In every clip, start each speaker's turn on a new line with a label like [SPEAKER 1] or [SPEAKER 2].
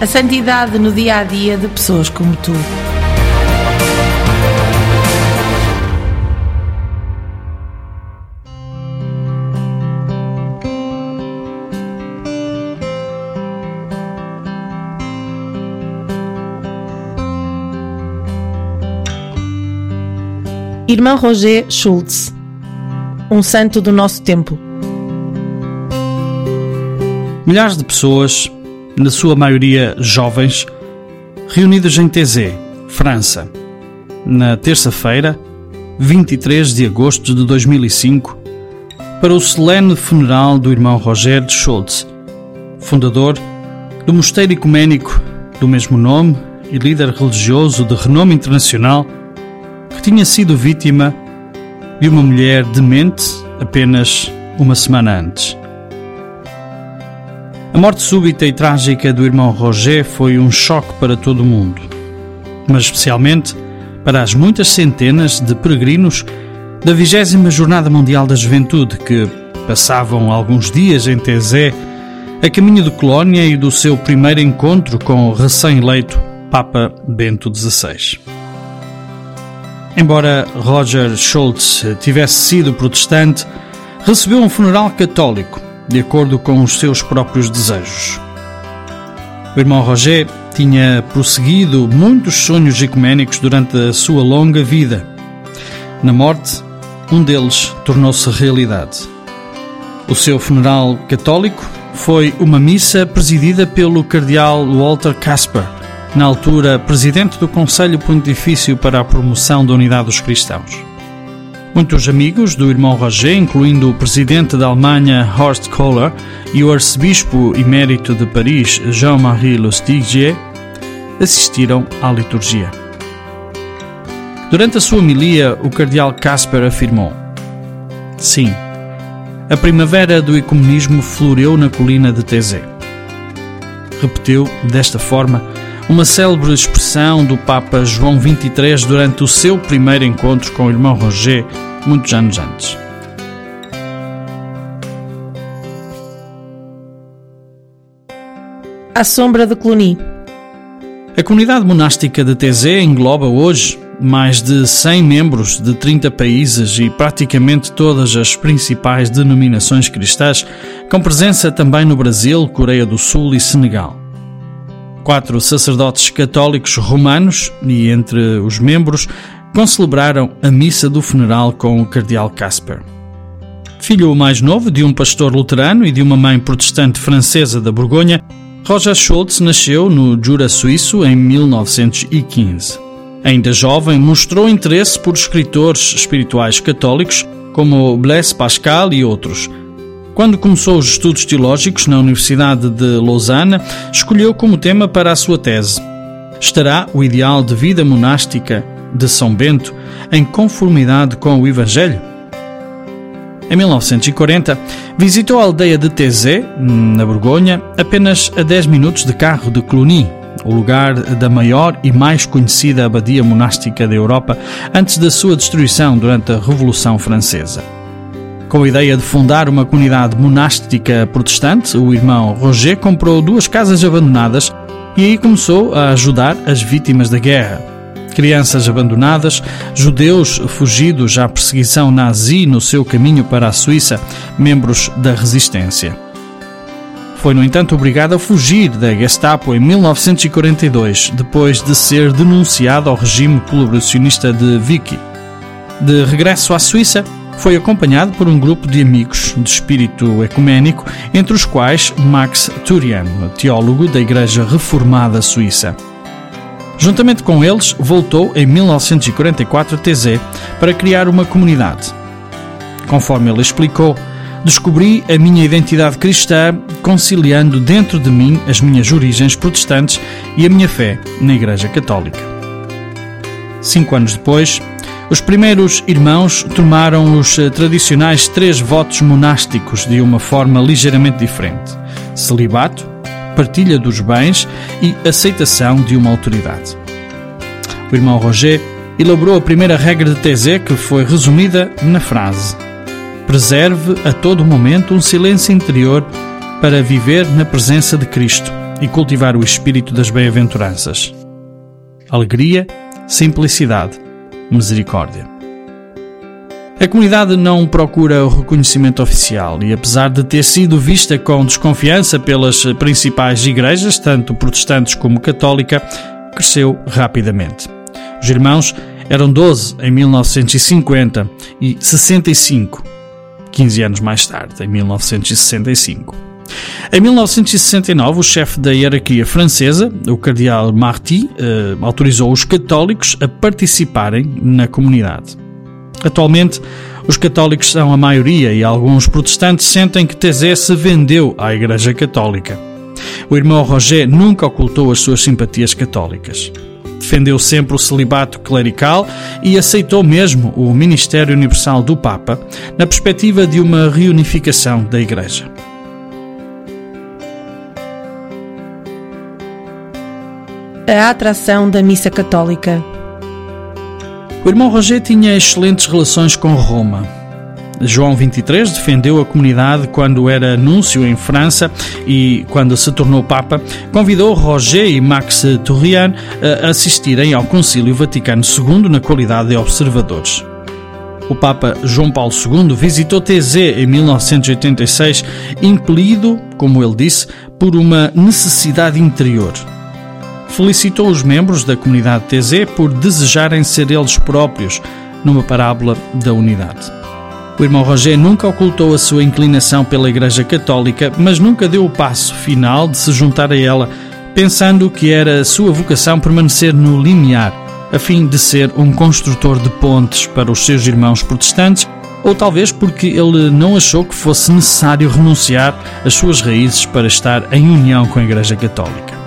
[SPEAKER 1] A santidade no dia a dia de pessoas como tu. Irmão Roger Schultz, um santo do nosso tempo.
[SPEAKER 2] Milhares de pessoas, na sua maioria jovens, reunidas em Thésée, França, na terça-feira, 23 de agosto de 2005, para o solene funeral do irmão Roger de Schultz, fundador do Mosteiro Ecuménico do mesmo nome e líder religioso de renome internacional que tinha sido vítima de uma mulher demente apenas uma semana antes. A morte súbita e trágica do irmão Roger foi um choque para todo o mundo, mas especialmente para as muitas centenas de peregrinos da 20 Jornada Mundial da Juventude que passavam alguns dias em Tezé a caminho de Colónia e do seu primeiro encontro com o recém-eleito Papa Bento XVI. Embora Roger Schultz tivesse sido protestante, recebeu um funeral católico, de acordo com os seus próprios desejos. O irmão Roger tinha prosseguido muitos sonhos ecuménicos durante a sua longa vida. Na morte, um deles tornou-se realidade. O seu funeral católico foi uma missa presidida pelo cardeal Walter Casper, na altura presidente do Conselho Pontifício para a Promoção da Unidade dos Cristãos. Muitos amigos do irmão Roger, incluindo o presidente da Alemanha Horst Kohler e o arcebispo emérito de Paris Jean-Marie Lustigier, assistiram à liturgia. Durante a sua homilia, o cardeal Casper afirmou: Sim, a primavera do ecumenismo floreu na colina de Thésée. Repetiu, desta forma, uma célebre expressão do Papa João XXIII durante o seu primeiro encontro com o irmão Roger, muitos anos antes.
[SPEAKER 1] A sombra de Cluny.
[SPEAKER 2] A comunidade monástica de Thésée engloba hoje mais de 100 membros de 30 países e praticamente todas as principais denominações cristãs, com presença também no Brasil, Coreia do Sul e Senegal. Quatro sacerdotes católicos romanos e entre os membros concelebraram a missa do funeral com o cardeal Casper. Filho mais novo de um pastor luterano e de uma mãe protestante francesa da Borgonha, Roger Schultz nasceu no Jura suíço em 1915. Ainda jovem, mostrou interesse por escritores espirituais católicos como Blaise Pascal e outros. Quando começou os estudos teológicos na Universidade de Lausanne, escolheu como tema para a sua tese: Estará o ideal de vida monástica de São Bento em conformidade com o Evangelho? Em 1940, visitou a aldeia de Thésée, na Borgonha, apenas a 10 minutos de carro de Cluny, o lugar da maior e mais conhecida abadia monástica da Europa antes da sua destruição durante a Revolução Francesa. Com a ideia de fundar uma comunidade monástica protestante, o irmão Roger comprou duas casas abandonadas e aí começou a ajudar as vítimas da guerra, crianças abandonadas, judeus fugidos à perseguição nazi no seu caminho para a Suíça, membros da resistência. Foi, no entanto, obrigado a fugir da Gestapo em 1942, depois de ser denunciado ao regime colaboracionista de Vichy. De regresso à Suíça, foi acompanhado por um grupo de amigos de espírito ecuménico, entre os quais Max Turian, teólogo da Igreja Reformada Suíça. Juntamente com eles, voltou em 1944 a TZ para criar uma comunidade. Conforme ele explicou, descobri a minha identidade cristã conciliando dentro de mim as minhas origens protestantes e a minha fé na Igreja Católica. Cinco anos depois, os primeiros irmãos tomaram os eh, tradicionais três votos monásticos de uma forma ligeiramente diferente: celibato, partilha dos bens e aceitação de uma autoridade. O irmão Roger elaborou a primeira regra de Tézé que foi resumida na frase: Preserve a todo momento um silêncio interior para viver na presença de Cristo e cultivar o espírito das bem-aventuranças. Alegria, simplicidade misericórdia. A comunidade não procura o reconhecimento oficial e, apesar de ter sido vista com desconfiança pelas principais igrejas, tanto protestantes como católica, cresceu rapidamente. Os irmãos eram 12 em 1950 e 65, 15 anos mais tarde, em 1965. Em 1969, o chefe da hierarquia francesa, o cardeal Marty, eh, autorizou os católicos a participarem na comunidade. Atualmente, os católicos são a maioria e alguns protestantes sentem que Tézé se vendeu à Igreja Católica. O irmão Roger nunca ocultou as suas simpatias católicas. Defendeu sempre o celibato clerical e aceitou mesmo o ministério universal do Papa, na perspectiva de uma reunificação da Igreja.
[SPEAKER 1] A atração da missa católica.
[SPEAKER 2] O irmão Roger tinha excelentes relações com Roma. João XXIII defendeu a comunidade quando era anúncio em França e, quando se tornou Papa, convidou Roger e Max Tourrian a assistirem ao Concílio Vaticano II na qualidade de observadores. O Papa João Paulo II visitou TZ em 1986, impelido, como ele disse, por uma necessidade interior felicitou os membros da comunidade TZ por desejarem ser eles próprios numa parábola da unidade. O irmão Roger nunca ocultou a sua inclinação pela Igreja Católica, mas nunca deu o passo final de se juntar a ela, pensando que era sua vocação permanecer no limiar, a fim de ser um construtor de pontes para os seus irmãos protestantes, ou talvez porque ele não achou que fosse necessário renunciar às suas raízes para estar em união com a Igreja Católica.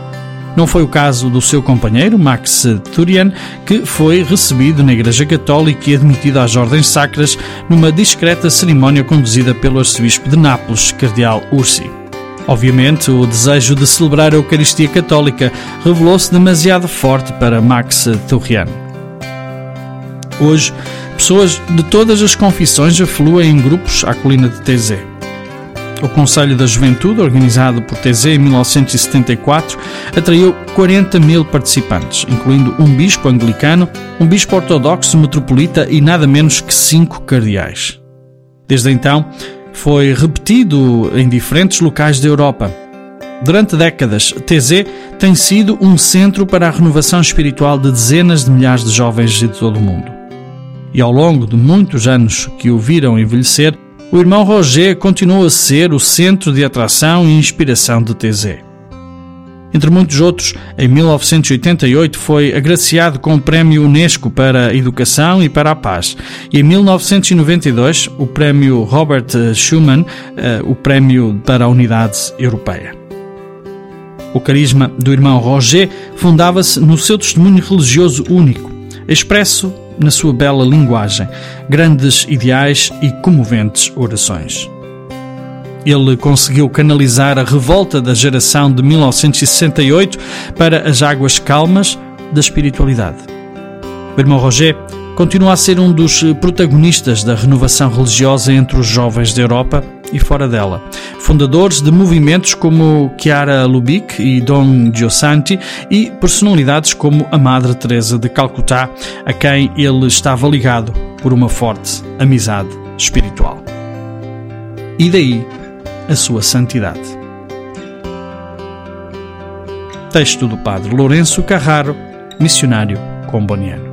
[SPEAKER 2] Não foi o caso do seu companheiro, Max Turian, que foi recebido na Igreja Católica e admitido às ordens sacras numa discreta cerimónia conduzida pelo arcebispo de Nápoles, cardeal Ursi. Obviamente, o desejo de celebrar a Eucaristia Católica revelou-se demasiado forte para Max Turian. Hoje, pessoas de todas as confissões afluem em grupos à colina de Tézé. O Conselho da Juventude, organizado por TZ em 1974, atraiu 40 mil participantes, incluindo um bispo anglicano, um bispo ortodoxo metropolita e nada menos que cinco cardeais. Desde então, foi repetido em diferentes locais da Europa. Durante décadas, TZ tem sido um centro para a renovação espiritual de dezenas de milhares de jovens de todo o mundo. E ao longo de muitos anos que o viram envelhecer, o irmão Roger continuou a ser o centro de atração e inspiração de TZ. Entre muitos outros, em 1988 foi agraciado com o Prémio Unesco para a Educação e para a Paz, e em 1992 o Prémio Robert Schuman, eh, o Prémio para a Unidade Europeia. O carisma do irmão Roger fundava-se no seu testemunho religioso único, expresso na sua bela linguagem, grandes ideais e comoventes orações. Ele conseguiu canalizar a revolta da geração de 1968 para as águas calmas da espiritualidade. O irmão Roger continua a ser um dos protagonistas da renovação religiosa entre os jovens da Europa e fora dela. Fundadores de movimentos como Chiara Lubick e Don Giosanti e personalidades como a Madre Teresa de Calcutá, a quem ele estava ligado por uma forte amizade espiritual. E daí a sua santidade. Texto do Padre Lourenço Carraro, missionário comboniano.